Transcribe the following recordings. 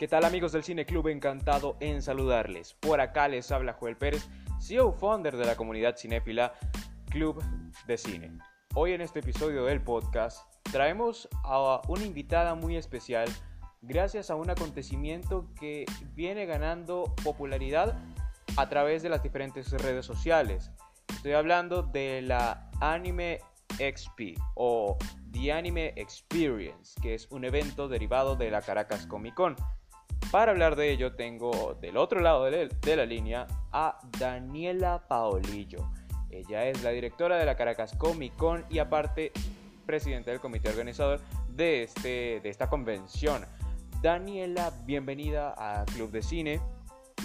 ¿Qué tal amigos del Cine Club? Encantado en saludarles. Por acá les habla Joel Pérez, CEO founder de la comunidad cinéfila Club de Cine. Hoy en este episodio del podcast traemos a una invitada muy especial gracias a un acontecimiento que viene ganando popularidad a través de las diferentes redes sociales. Estoy hablando de la Anime XP o The Anime Experience, que es un evento derivado de la Caracas Comic Con. Para hablar de ello tengo del otro lado de la línea a Daniela Paolillo. Ella es la directora de la Caracas Comic Con y aparte presidenta del comité organizador de, este, de esta convención. Daniela, bienvenida a Club de Cine.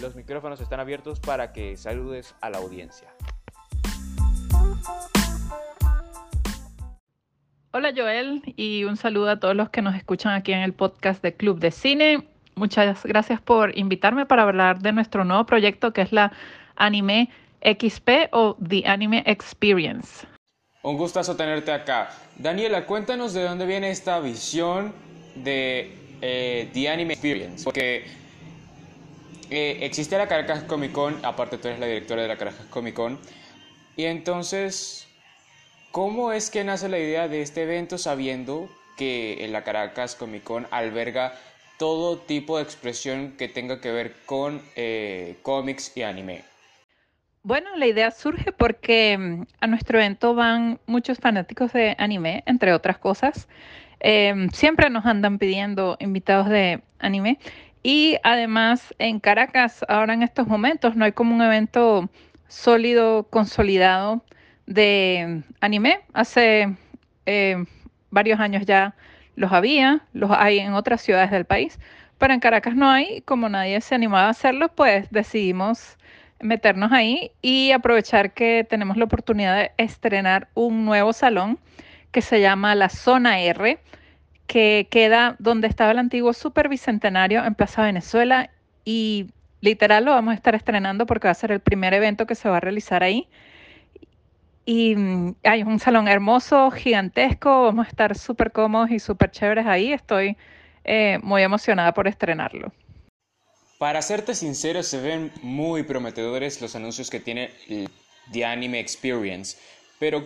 Los micrófonos están abiertos para que saludes a la audiencia. Hola Joel y un saludo a todos los que nos escuchan aquí en el podcast de Club de Cine. Muchas gracias por invitarme para hablar de nuestro nuevo proyecto que es la Anime XP o The Anime Experience. Un gustazo tenerte acá. Daniela, cuéntanos de dónde viene esta visión de eh, The Anime Experience. Porque eh, existe la Caracas Comic Con, aparte tú eres la directora de la Caracas Comic Con. Y entonces, ¿cómo es que nace la idea de este evento sabiendo que la Caracas Comic Con alberga todo tipo de expresión que tenga que ver con eh, cómics y anime? Bueno, la idea surge porque mm, a nuestro evento van muchos fanáticos de anime, entre otras cosas. Em, siempre nos andan pidiendo invitados de anime. Y además en Caracas, ahora en estos momentos, no hay como un evento sólido, consolidado de anime. Hace em, varios años ya los había, los hay en otras ciudades del país, pero en Caracas no hay. Como nadie se animaba a hacerlo, pues decidimos meternos ahí y aprovechar que tenemos la oportunidad de estrenar un nuevo salón que se llama la Zona R, que queda donde estaba el antiguo Super Bicentenario en Plaza Venezuela y literal lo vamos a estar estrenando porque va a ser el primer evento que se va a realizar ahí. Y mm, hay un salón hermoso, gigantesco, vamos a estar súper cómodos y súper chéveres ahí. Estoy eh, muy emocionada por estrenarlo. Para serte sincero, se ven muy prometedores los anuncios que tiene The Anime Experience, pero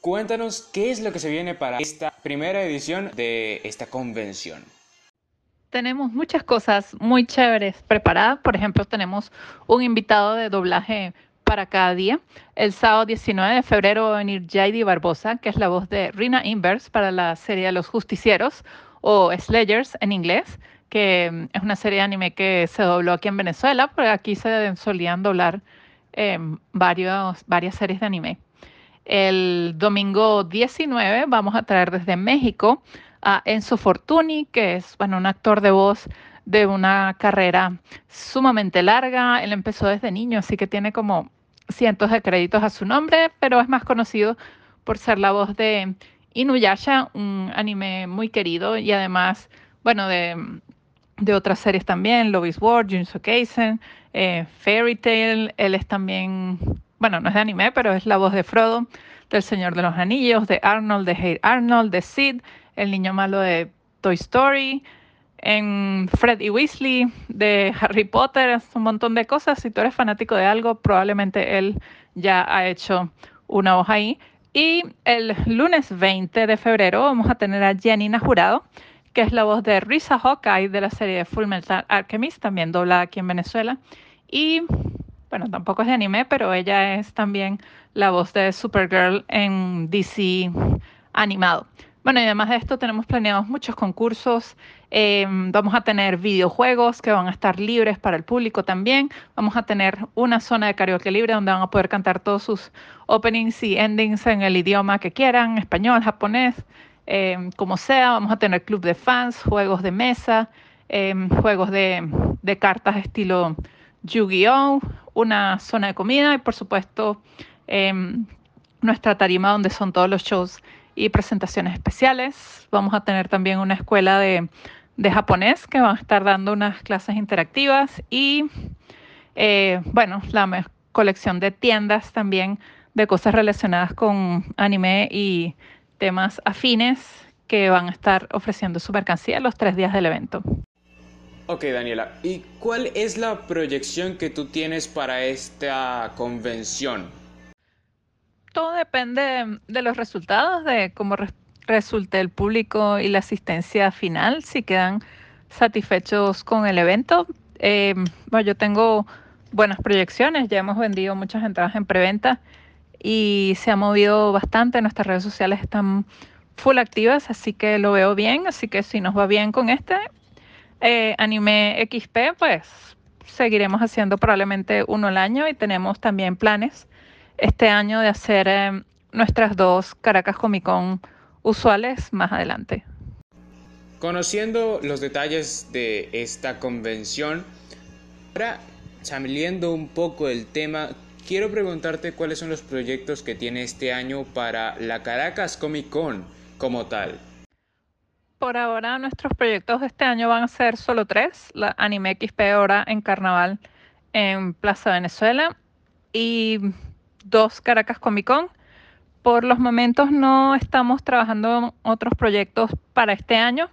cuéntanos qué es lo que se viene para esta primera edición de esta convención. Tenemos muchas cosas muy chéveres preparadas. Por ejemplo, tenemos un invitado de doblaje para cada día. El sábado 19 de febrero va a venir Jaidi Barbosa, que es la voz de Rina Inverse para la serie Los Justicieros o Slayers en inglés que mm, es una serie de anime que se dobló aquí en Venezuela, porque aquí se solían doblar em, varios, varias series de anime. El domingo 19 vamos a traer desde México a Enzo Fortuni, que es bueno, un actor de voz de una carrera sumamente larga. Él empezó desde niño, así que tiene como cientos de créditos a su nombre, pero es más conocido por ser la voz de Inuyasha, un anime muy querido y además, bueno, de de otras series también, Love is War, Junso Kaisen, eh, Fairy Tail, él es también, bueno, no es de anime, pero es la voz de Frodo, del Señor de los Anillos, de Arnold, de Hey Arnold, de Sid, el niño malo de Toy Story, en Fred y Weasley, de Harry Potter, un montón de cosas. Si tú eres fanático de algo, probablemente él ya ha hecho una voz ahí. Y el lunes 20 de febrero vamos a tener a Jenny Jurado que es la voz de Risa Hawkeye de la serie de Full Metal Alchemist, también doblada aquí en Venezuela. Y bueno, tampoco es de anime, pero ella es también la voz de Supergirl en DC animado. Bueno, y además de esto tenemos planeados muchos concursos. Eh, vamos a tener videojuegos que van a estar libres para el público también. Vamos a tener una zona de karaoke libre donde van a poder cantar todos sus openings y endings en el idioma que quieran, español, japonés, Em, como sea, vamos a tener club de fans, juegos de mesa, em, juegos de, cartas estilo Yu-Gi-Oh, una zona de comida y por supuesto nuestra tarima donde son todos los shows y presentaciones especiales. Vamos a tener también una escuela de, japonés que van a estar dando unas clases interactivas y eh, bueno, la colección de tiendas también de cosas relacionadas con anime y temas afines que van a estar ofreciendo su mercancía los tres días del evento. Ok, Daniela, ¿y cuál es la proyección que tú tienes para esta convención? Todo depende de los resultados, de cómo resulte el público y la asistencia final, si quedan satisfechos con el evento. Eh, bueno, yo tengo buenas proyecciones, ya hemos vendido muchas entradas en preventa y se ha movido bastante, nuestras redes sociales están full activas, así que lo veo bien, así que si nos va bien con este eh, anime XP, pues seguiremos haciendo probablemente uno al año y tenemos también planes este año de hacer eh, nuestras dos Caracas Comic Con usuales más adelante. Conociendo los detalles de esta convención, ahora saliendo un poco del tema, quiero preguntarte cuáles son los proyectos que tiene este año para la Caracas Comic Con como tal. Por ahora nuestros proyectos de este año van a ser solo tres, la Anime XP ahora en Carnaval en Plaza Venezuela y dos Caracas Comic Con. Por los momentos no estamos trabajando en otros proyectos para este año.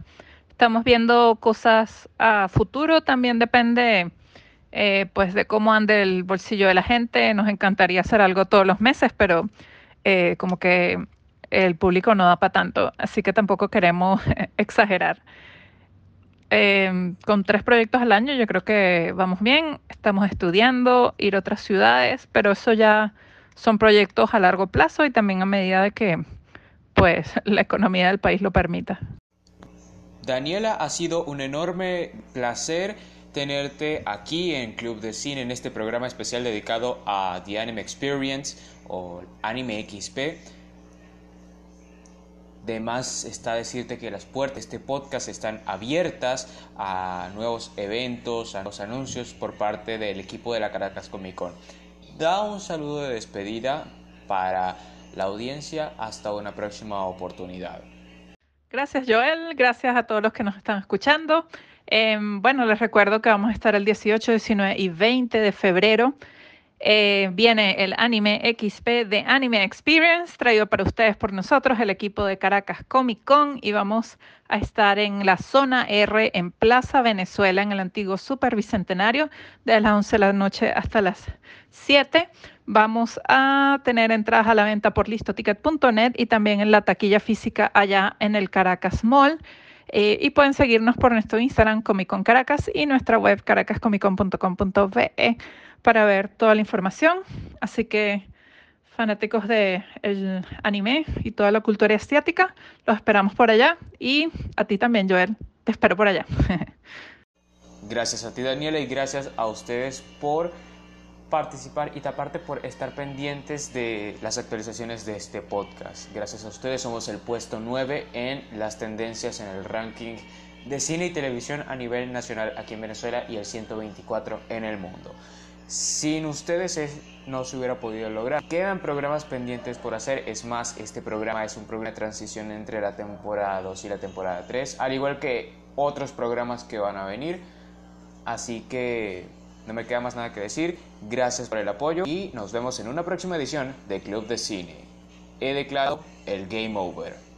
Estamos viendo cosas a futuro, también depende eh, pues de cómo ande el bolsillo de la gente. Nos encantaría hacer algo todos los meses, pero eh, como que el público no da para tanto, así que tampoco queremos exagerar. Em, con tres proyectos al año yo creo que vamos bien, estamos estudiando, ir a otras ciudades, pero eso ya son proyectos a largo plazo y también a medida de que pues la economía del país lo permita. Daniela, ha sido un enorme placer tenerte aquí en Club de Cine, en este programa especial dedicado a The Anime Experience o Anime XP. Además está decirte que las puertas de este podcast están abiertas a nuevos eventos, a los anuncios por parte del equipo de la Caracas Comic Con. Da un saludo de despedida para la audiencia hasta una próxima oportunidad. Gracias Joel, gracias a todos los que nos están escuchando. Em, bueno, les recuerdo que vamos a estar el 18, 19 y 20 de febrero. Eh, viene el anime XP de Anime Experience, traído para ustedes por nosotros, el equipo de Caracas Comic Con, y vamos a estar en la zona R en Plaza Venezuela, en el antiguo Super Bicentenario, de las 11 de la noche hasta las 7. Vamos a tener entradas a la venta por listoticket.net y también en la taquilla física allá en el Caracas Mall. Eh, y pueden seguirnos por nuestro Instagram Comic Con Caracas y nuestra web caracascomiccon.com.be para ver toda la información. Así que fanáticos del anime y toda la cultura asiática, los esperamos por allá y a ti también, Joel, te espero por allá. Gracias a ti, Daniela, y gracias a ustedes por participar y aparte por estar pendientes de las actualizaciones de este podcast. Gracias a ustedes somos el puesto 9 en las tendencias en el ranking de cine y televisión a nivel nacional aquí en Venezuela y el 124 en el mundo. Sin ustedes no se hubiera podido lograr. Quedan programas pendientes por hacer. Es más, este programa es un programa de transición entre la temporada 2 y la temporada 3, al igual que otros programas que van a venir. Así que no me queda más nada que decir. Gracias por el apoyo y nos vemos en una próxima edición de Club de Cine. He declarado el Game Over.